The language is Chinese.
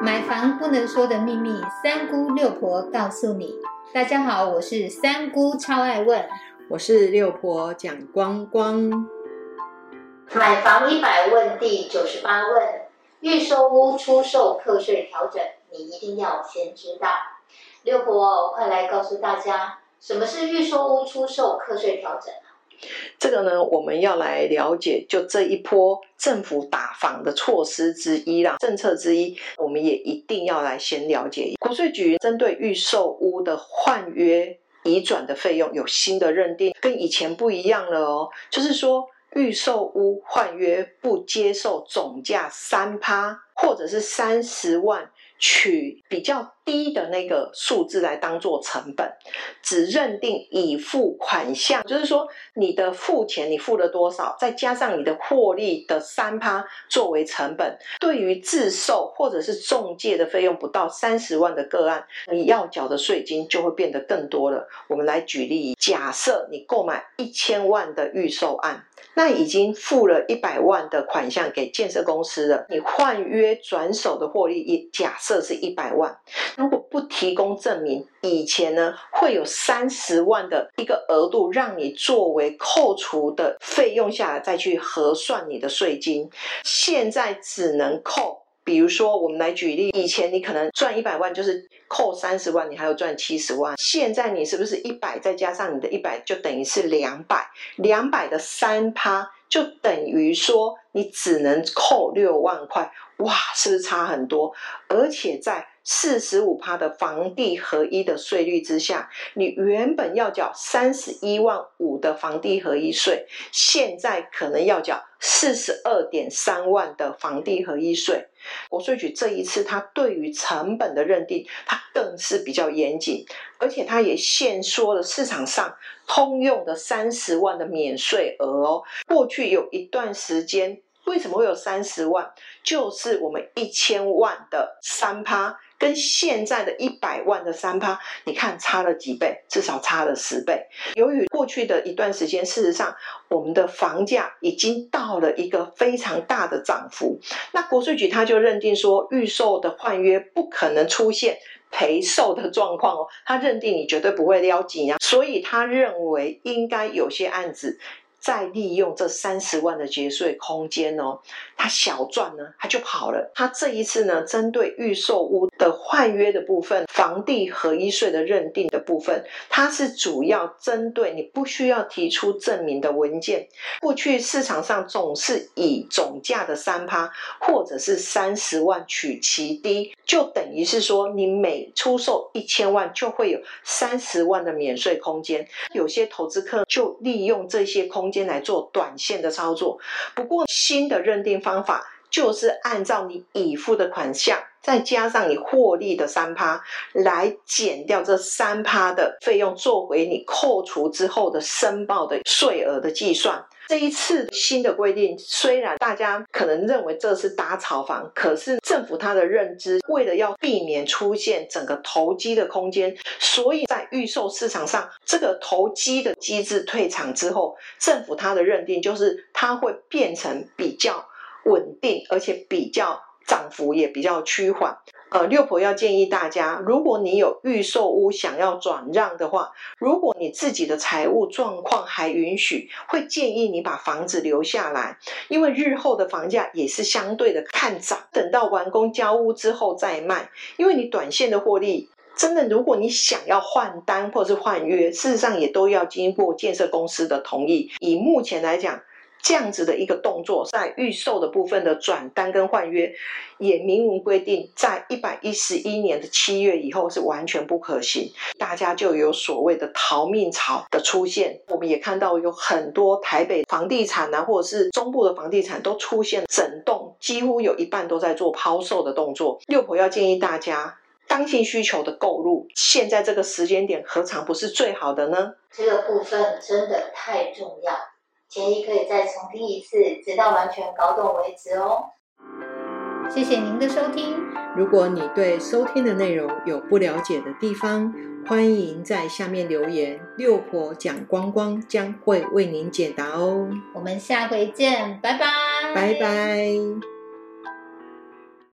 买房不能说的秘密，三姑六婆告诉你。大家好，我是三姑，超爱问。我是六婆蒋光光。买房一百问第九十八问：预售屋出售课税调整，你一定要先知道。六婆，快来告诉大家，什么是预售屋出售课税调整啊？这个呢，我们要来了解，就这一波政府打房的措施之一啦，政策之一，我们也一定要来先了解。国税局针对预售屋的换约移转的费用有新的认定，跟以前不一样了哦，就是说预售屋换约不接受总价三趴或者是三十万。取比较低的那个数字来当做成本，只认定已付款项，就是说你的付钱你付了多少，再加上你的获利的三趴作为成本。对于自售或者是中介的费用不到三十万的个案，你要缴的税金就会变得更多了。我们来举例，假设你购买一千万的预售案。那已经付了一百万的款项给建设公司了，你换约转手的获利也假设是一百万，如果不提供证明，以前呢会有三十万的一个额度让你作为扣除的费用下来再去核算你的税金，现在只能扣。比如说，我们来举例，以前你可能赚一百万，就是扣三十万，你还有赚七十万。现在你是不是一百再加上你的一百，就等于是两百？两百的三趴，就等于说你只能扣六万块。哇，是不是差很多？而且在四十五趴的房地合一的税率之下，你原本要缴三十一万五的房地合一税，现在可能要缴四十二点三万的房地合一税。国税局这一次，它对于成本的认定，它更是比较严谨，而且它也限缩了市场上通用的三十万的免税额哦。过去有一段时间。为什么会有三十万？就是我们一千万的三趴，跟现在的一百万的三趴，你看差了几倍？至少差了十倍。由于过去的一段时间，事实上我们的房价已经到了一个非常大的涨幅，那国税局他就认定说，预售的换约不可能出现赔售的状况哦，他认定你绝对不会撩紧啊，所以他认为应该有些案子。再利用这三十万的节税空间哦，他小赚呢，他就跑了。他这一次呢，针对预售屋的换约的部分，房地合一税的认定的部分，它是主要针对你不需要提出证明的文件。过去市场上总是以总价的三趴或者是三十万取其低，就等于是说你每出售一千万就会有三十万的免税空间。有些投资客就利用这些空。间来做短线的操作，不过新的认定方法就是按照你已付的款项，再加上你获利的三趴，来减掉这三趴的费用，作为你扣除之后的申报的税额的计算。这一次新的规定，虽然大家可能认为这是打炒房，可是政府它的认知，为了要避免出现整个投机的空间，所以在预售市场上，这个投机的机制退场之后，政府它的认定就是它会变成比较稳定，而且比较涨幅也比较趋缓。呃，六婆要建议大家，如果你有预售屋想要转让的话，如果你自己的财务状况还允许，会建议你把房子留下来，因为日后的房价也是相对的看涨，等到完工交屋之后再卖，因为你短线的获利，真的如果你想要换单或是换约，事实上也都要经过建设公司的同意。以目前来讲。这样子的一个动作，在预售的部分的转单跟换约，也明文规定，在一百一十一年的七月以后是完全不可行。大家就有所谓的逃命潮的出现。我们也看到有很多台北房地产啊，或者是中部的房地产都出现整栋几乎有一半都在做抛售的动作。六婆要建议大家，当性需求的购入，现在这个时间点何尝不是最好的呢？这个部分真的太重要。建议可以再重听一次，直到完全搞懂为止哦。谢谢您的收听。如果你对收听的内容有不了解的地方，欢迎在下面留言，六婆讲光光将会为您解答哦。我们下回见，拜拜，拜拜。